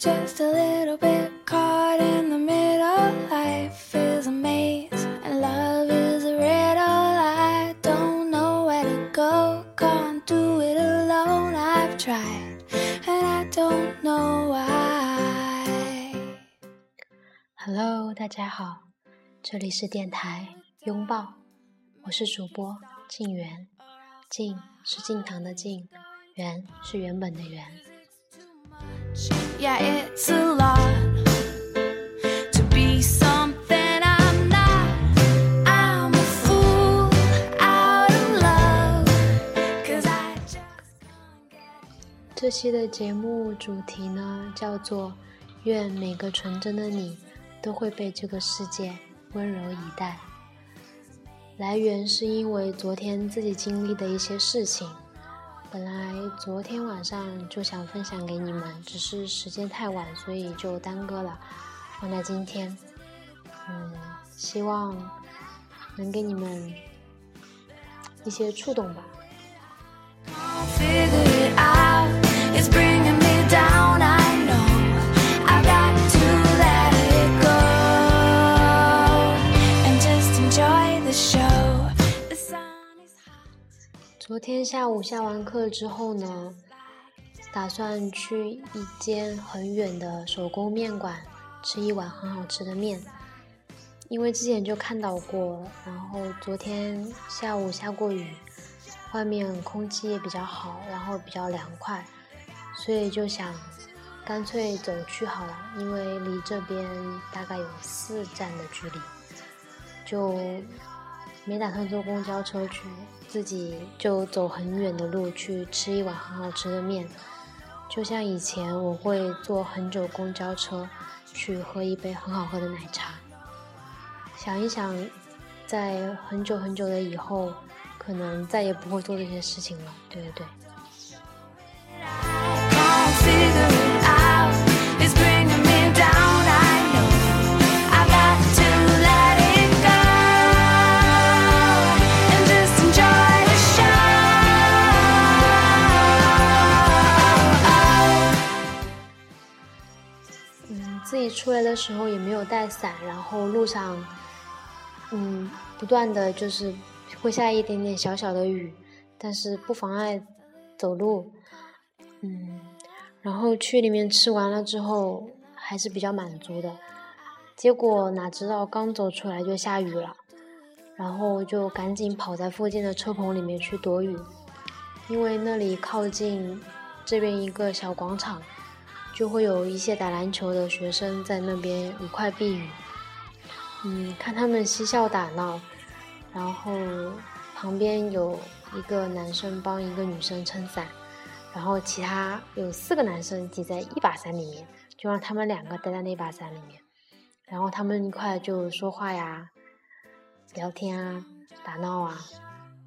just a little bit caught in the middle. Life is a maze and love is a riddle. I don't know where to go, can't do it alone. I've tried and I don't know why. Hello，大家好，这里是电台拥抱，我是主播静源，静是静堂的静，源是原本的源。Yeah, it's a lot to be something I'm not. I'm a fool out of love. Cause I just can't get 这期的节目主题呢，叫做“愿每个纯真的你都会被这个世界温柔以待”。来源是因为昨天自己经历的一些事情。本来昨天晚上就想分享给你们，只是时间太晚，所以就耽搁了，放在今天。嗯，希望能给你们一些触动吧。Can't 昨天下午下完课之后呢，打算去一间很远的手工面馆吃一碗很好吃的面，因为之前就看到过，然后昨天下午下过雨，外面空气也比较好，然后比较凉快，所以就想干脆走去好了，因为离这边大概有四站的距离，就没打算坐公交车去，自己就走很远的路去吃一碗很好吃的面，就像以前我会坐很久公交车去喝一杯很好喝的奶茶。想一想，在很久很久的以后，可能再也不会做这些事情了。对对对。出来的时候也没有带伞，然后路上，嗯，不断的就是会下一点点小小的雨，但是不妨碍走路，嗯，然后去里面吃完了之后还是比较满足的，结果哪知道刚走出来就下雨了，然后就赶紧跑在附近的车棚里面去躲雨，因为那里靠近这边一个小广场。就会有一些打篮球的学生在那边一块避雨，嗯，看他们嬉笑打闹，然后旁边有一个男生帮一个女生撑伞，然后其他有四个男生挤在一把伞里面，就让他们两个待在那把伞里面，然后他们一块就说话呀、聊天啊、打闹啊，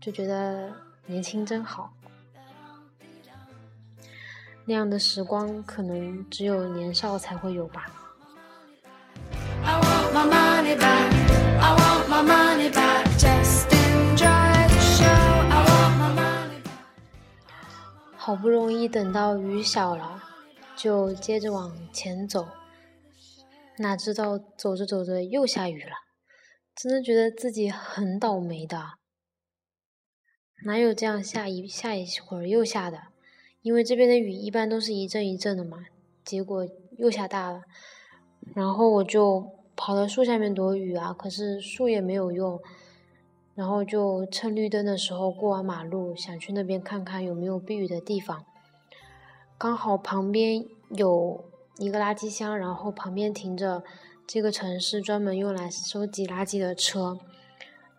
就觉得年轻真好。那样的时光，可能只有年少才会有吧。好不容易等到雨小了，就接着往前走，哪知道走着走着又下雨了，真的觉得自己很倒霉的。哪有这样下一下一会儿又下的？因为这边的雨一般都是一阵一阵的嘛，结果又下大了，然后我就跑到树下面躲雨啊，可是树也没有用，然后就趁绿灯的时候过完马路，想去那边看看有没有避雨的地方。刚好旁边有一个垃圾箱，然后旁边停着这个城市专门用来收集垃圾的车，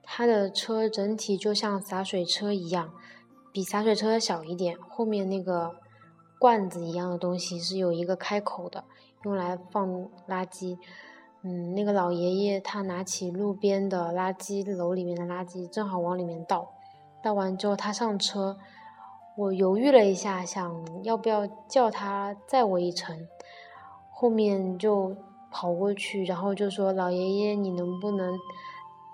它的车整体就像洒水车一样。比洒水车小一点，后面那个罐子一样的东西是有一个开口的，用来放垃圾。嗯，那个老爷爷他拿起路边的垃圾篓里面的垃圾，正好往里面倒。倒完之后他上车，我犹豫了一下，想要不要叫他载我一程。后面就跑过去，然后就说：“老爷爷，你能不能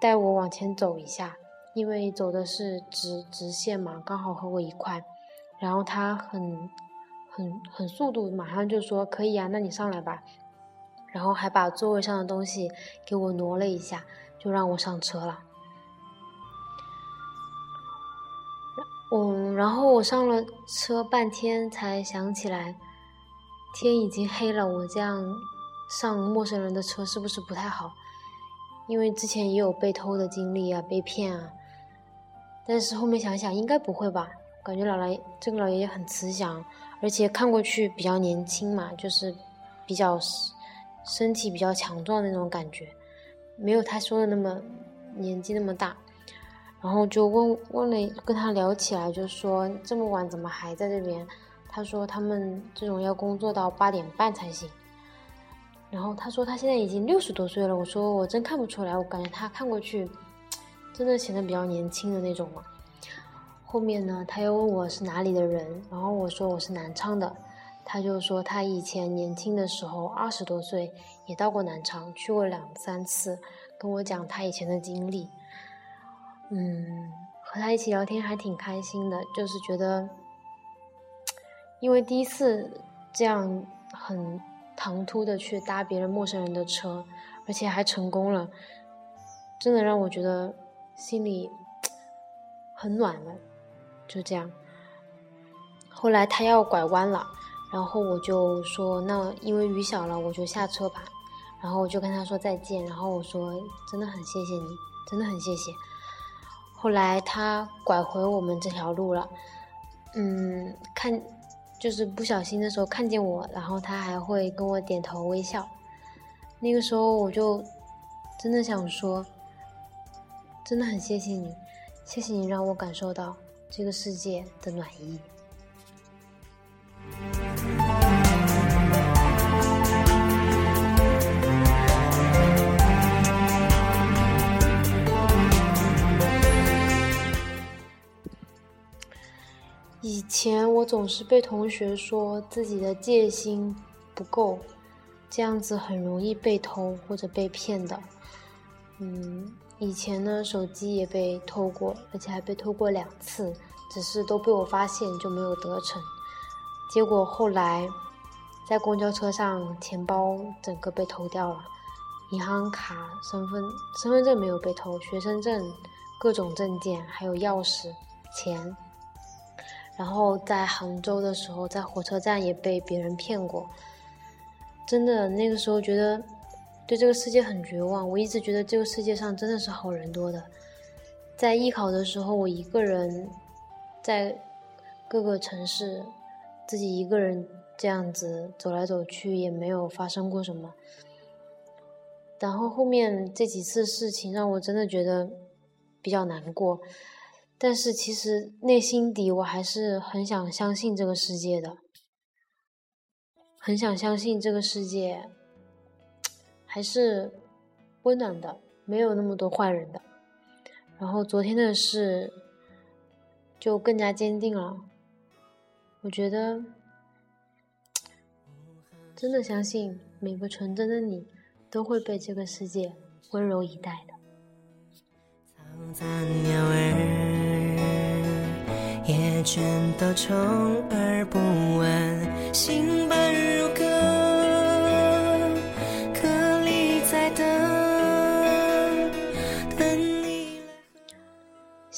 带我往前走一下？”因为走的是直直线嘛，刚好和我一块。然后他很很很速度，马上就说可以啊，那你上来吧。然后还把座位上的东西给我挪了一下，就让我上车了。嗯，然后我上了车半天才想起来，天已经黑了，我这样上陌生人的车是不是不太好？因为之前也有被偷的经历啊，被骗啊。但是后面想想，应该不会吧？感觉老来这个老爷爷很慈祥，而且看过去比较年轻嘛，就是比较身体比较强壮那种感觉，没有他说的那么年纪那么大。然后就问问了，跟他聊起来，就说这么晚怎么还在这边？他说他们这种要工作到八点半才行。然后他说他现在已经六十多岁了。我说我真看不出来，我感觉他看过去真的显得比较年轻的那种嘛。后面呢，他又问我是哪里的人，然后我说我是南昌的。他就说他以前年轻的时候二十多岁也到过南昌，去过两三次，跟我讲他以前的经历。嗯，和他一起聊天还挺开心的，就是觉得，因为第一次这样很唐突的去搭别人陌生人的车，而且还成功了，真的让我觉得心里很暖了。就这样，后来他要拐弯了，然后我就说，那因为雨小了，我就下车吧。然后我就跟他说再见，然后我说真的很谢谢你，真的很谢谢。后来他拐回我们这条路了，嗯，看，就是不小心的时候看见我，然后他还会跟我点头微笑。那个时候我就真的想说，真的很谢谢你，谢谢你让我感受到这个世界的暖意。以前我总是被同学说自己的戒心不够，这样子很容易被偷或者被骗的。嗯，以前呢手机也被偷过，而且还被偷过两次，只是都被我发现就没有得逞。结果后来在公交车上，钱包整个被偷掉了，银行卡、身份身份证没有被偷，学生证、各种证件还有钥匙、钱。然后在杭州的时候，在火车站也被别人骗过。真的，那个时候觉得对这个世界很绝望。我一直觉得这个世界上真的是好人多的。在艺考的时候，我一个人在各个城市，自己一个人这样子走来走去，也没有发生过什么。然后后面这几次事情让我真的觉得比较难过。但是其实内心底我还是很想相信这个世界的，很想相信这个世界还是温暖的，没有那么多坏人的。然后昨天的事就更加坚定了，我觉得真的相信每个纯真的你都会被这个世界温柔以待的。也全都充耳不闻，心般如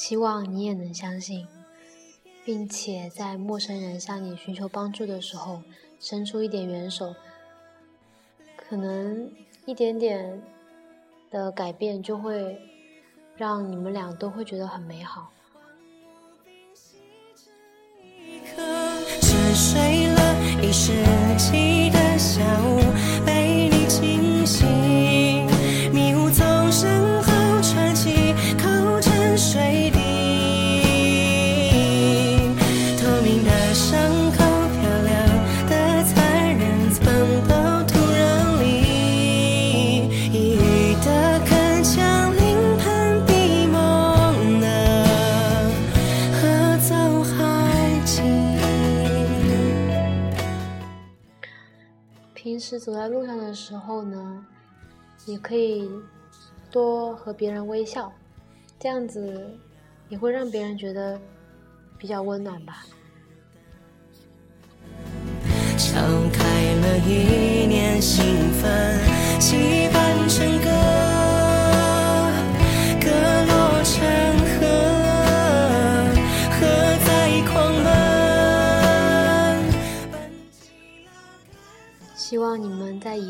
希望你也能相信，并且在陌生人向你寻求帮助的时候，伸出一点援手，可能一点点的改变就会让你们俩都会觉得很美好。沉睡了一世纪的下午，走在路上的时候呢，也可以多和别人微笑，这样子也会让别人觉得比较温暖吧。敲开了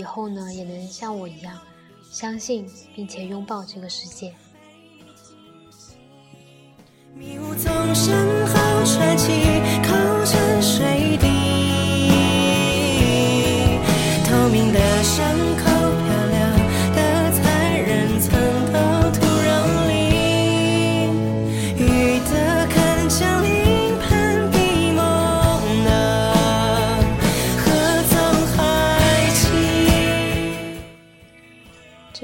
后呢，也能像我一样，相信并且拥抱这个世界。迷雾从身后吹起，口沉水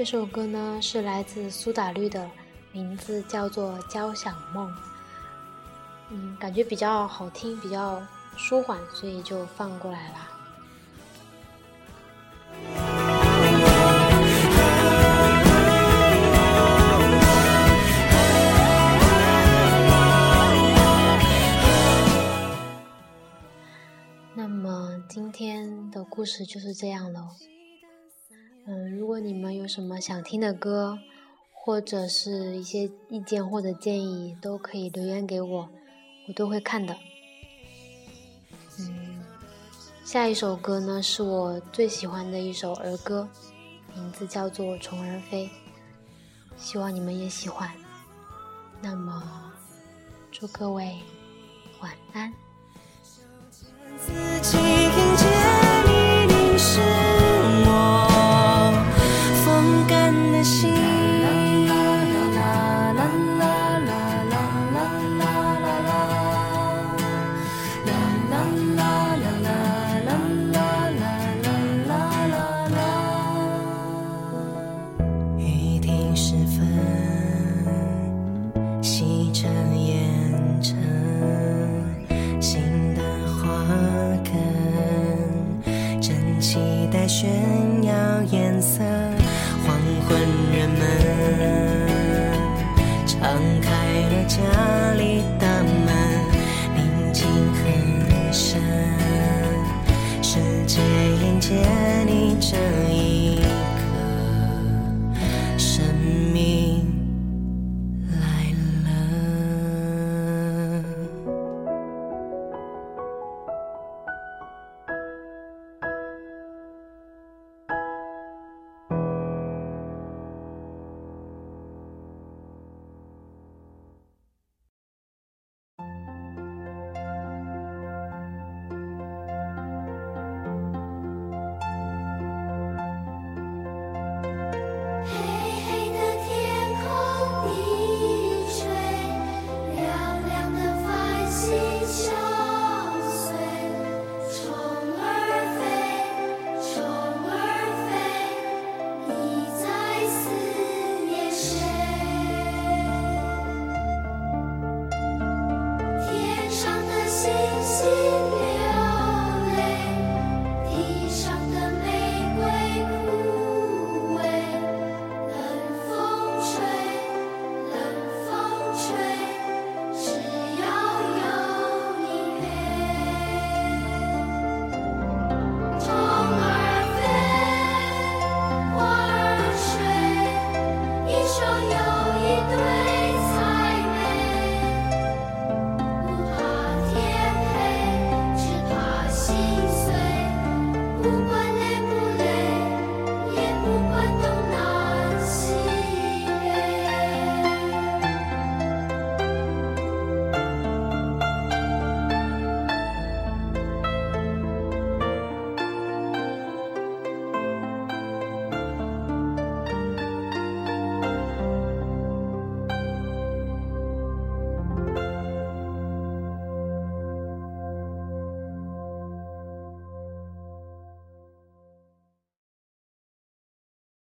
这首歌呢是来自苏打绿的，名字叫做《交响梦》。嗯，感觉比较好听，比较舒缓，所以就放过来啦。那么今天的故事就是这样喽。嗯，如果你们有什么想听的歌，或者是一些意见或者建议，都可以留言给我。我都会看的。嗯，下一首歌呢是我最喜欢的一首儿歌，名字叫做《虫儿飞》，希望你们也喜欢。那么，祝各位晚安。